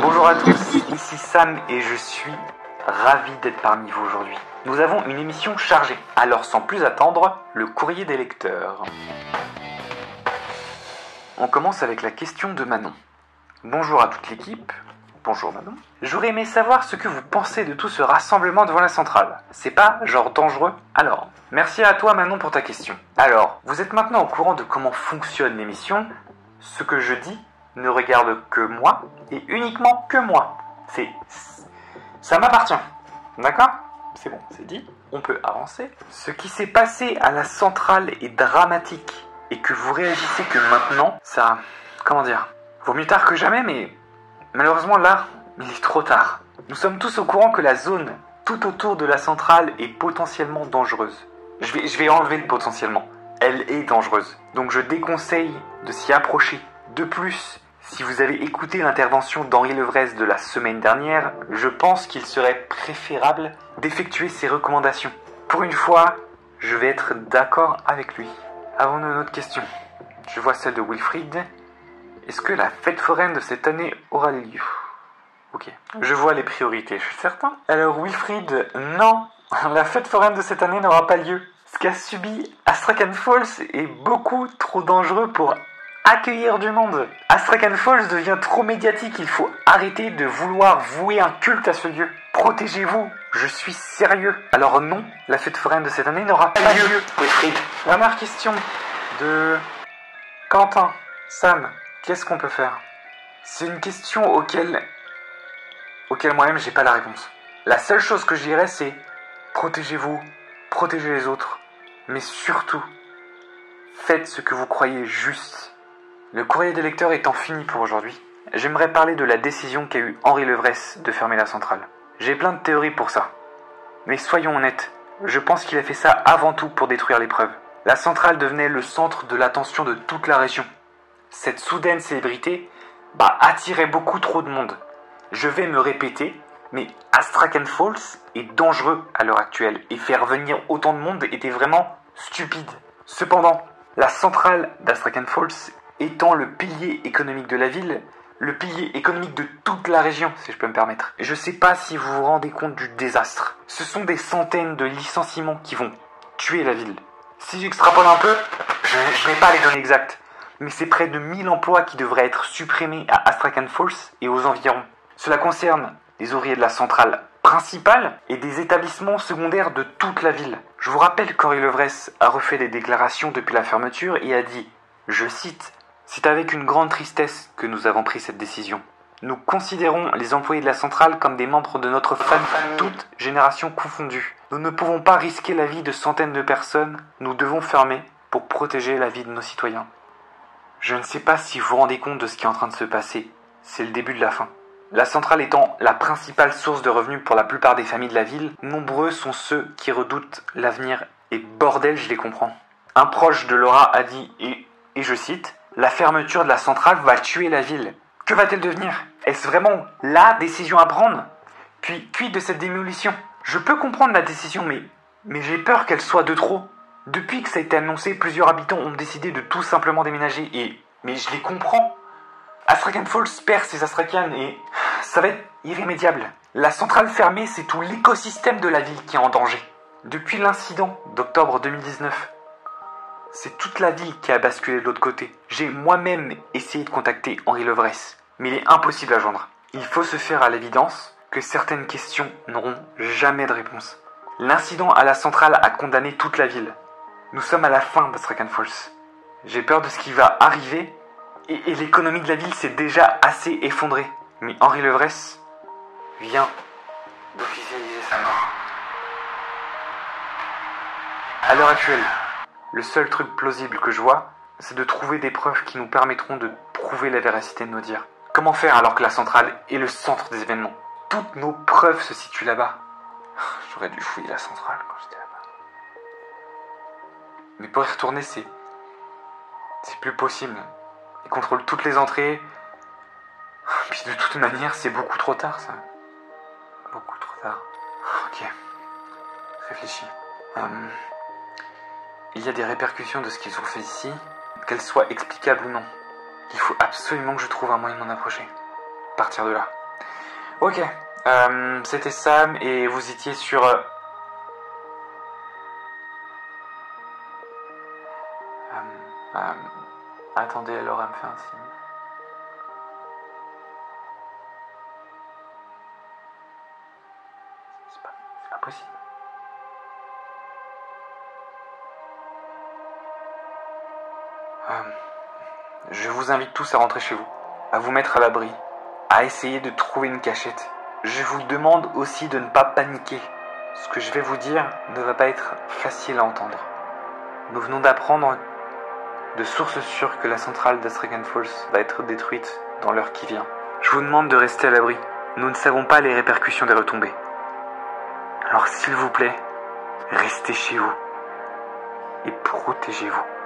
Bonjour à tous, ici Sam et je suis ravi d'être parmi vous aujourd'hui. Nous avons une émission chargée, alors sans plus attendre, le courrier des lecteurs. On commence avec la question de Manon. Bonjour à toute l'équipe. Bonjour Manon. J'aurais aimé savoir ce que vous pensez de tout ce rassemblement devant la centrale. C'est pas genre dangereux? Alors, merci à toi Manon pour ta question. Alors, vous êtes maintenant au courant de comment fonctionne l'émission. Ce que je dis ne regarde que moi et uniquement que moi. C'est ça m'appartient. D'accord? C'est bon, c'est dit. On peut avancer. Ce qui s'est passé à la centrale est dramatique et que vous réagissez que maintenant, ça comment dire? Vaut mieux tard que jamais mais malheureusement là, il est trop tard. Nous sommes tous au courant que la zone tout autour de la centrale est potentiellement dangereuse. Je vais, je vais enlever le potentiellement. Elle est dangereuse. Donc je déconseille de s'y approcher. De plus, si vous avez écouté l'intervention d'Henri Levresse de la semaine dernière, je pense qu'il serait préférable d'effectuer ces recommandations. Pour une fois, je vais être d'accord avec lui. Avant de notre question, je vois celle de Wilfried. Est-ce que la fête foraine de cette année aura lieu? Ok. Je vois les priorités, je suis certain. Alors Wilfried, non, la fête foraine de cette année n'aura pas lieu. Ce qu'a subi Astrakhan Falls est beaucoup trop dangereux pour accueillir du monde. Astrakhan Falls devient trop médiatique, il faut arrêter de vouloir vouer un culte à ce lieu. Protégez-vous, je suis sérieux. Alors non, la fête foraine de cette année n'aura pas lieu. Wilfried. Dernière question de Quentin, Sam, qu'est-ce qu'on peut faire? C'est une question auquel auquel moi-même j'ai pas la réponse. La seule chose que je dirais c'est protégez-vous, protégez les autres, mais surtout faites ce que vous croyez juste. Le courrier des lecteurs étant fini pour aujourd'hui, j'aimerais parler de la décision qu'a eue Henri Levresse de fermer la centrale. J'ai plein de théories pour ça. Mais soyons honnêtes, je pense qu'il a fait ça avant tout pour détruire les preuves. La centrale devenait le centre de l'attention de toute la région. Cette soudaine célébrité bah, attirait beaucoup trop de monde. Je vais me répéter, mais Astrakhan Falls est dangereux à l'heure actuelle et faire venir autant de monde était vraiment stupide. Cependant, la centrale d'Astrakhan Falls étant le pilier économique de la ville, le pilier économique de toute la région, si je peux me permettre. Je sais pas si vous vous rendez compte du désastre. Ce sont des centaines de licenciements qui vont tuer la ville. Si j'extrapole un peu, je n'ai pas les données exactes, mais c'est près de 1000 emplois qui devraient être supprimés à Astrakhan Falls et aux environs. Cela concerne les ouvriers de la centrale principale et des établissements secondaires de toute la ville. Je vous rappelle qu'Henri Levresse a refait des déclarations depuis la fermeture et a dit, je cite, C'est avec une grande tristesse que nous avons pris cette décision. Nous considérons les employés de la centrale comme des membres de notre famille, toutes générations confondues. Nous ne pouvons pas risquer la vie de centaines de personnes, nous devons fermer pour protéger la vie de nos citoyens. Je ne sais pas si vous vous rendez compte de ce qui est en train de se passer. C'est le début de la fin. La centrale étant la principale source de revenus pour la plupart des familles de la ville, nombreux sont ceux qui redoutent l'avenir et bordel, je les comprends. Un proche de Laura a dit, et, et je cite, La fermeture de la centrale va tuer la ville. Que va-t-elle devenir? Est-ce vraiment la décision à prendre? Puis, quid de cette démolition Je peux comprendre la décision, mais, j'ai peur qu'elle soit de trop. Depuis que ça a été annoncé, plusieurs habitants ont décidé de tout simplement déménager et. Mais je les comprends Astrakhan Falls perd ses Astrakhan et ça va être irrémédiable. La centrale fermée, c'est tout l'écosystème de la ville qui est en danger. Depuis l'incident d'octobre 2019, c'est toute la ville qui a basculé de l'autre côté. J'ai moi-même essayé de contacter Henri Levresse, mais il est impossible à joindre. Il faut se faire à l'évidence que certaines questions n'auront jamais de réponse. L'incident à la centrale a condamné toute la ville. Nous sommes à la fin d'Astrakhan Falls. J'ai peur de ce qui va arriver et, et l'économie de la ville s'est déjà assez effondrée. Mais Henri Levresse vient d'officialiser sa mort. À l'heure actuelle, le seul truc plausible que je vois, c'est de trouver des preuves qui nous permettront de prouver la véracité de nos dires. Comment faire alors que la centrale est le centre des événements? Toutes nos preuves se situent là-bas. J'aurais dû fouiller la centrale quand j'étais là-bas. Mais pour y retourner, c'est. C'est plus possible. Ils contrôlent toutes les entrées. Puis de toute manière, c'est beaucoup trop tard, ça. Beaucoup trop tard. Ok. Réfléchis. Hum, Il y a des répercussions de ce qu'ils ont fait ici, qu'elles soient explicables ou non. Il faut absolument que je trouve un moyen de m'en approcher. Partir de là. Ok, euh, c'était Sam et vous étiez sur... euh, euh, attendez, alors elle me fait un signe. C'est pas possible. Euh, je vous invite tous à rentrer chez vous, à vous mettre à l'abri, à essayer de trouver une cachette. Je vous demande aussi de ne pas paniquer. Ce que je vais vous dire ne va pas être facile à entendre. Nous venons d'apprendre de sources sûres que la centrale d'Astregan Falls va être détruite dans l'heure qui vient. Je vous demande de rester à l'abri. Nous ne savons pas les répercussions des retombées. Alors s'il vous plaît, restez chez vous et protégez-vous.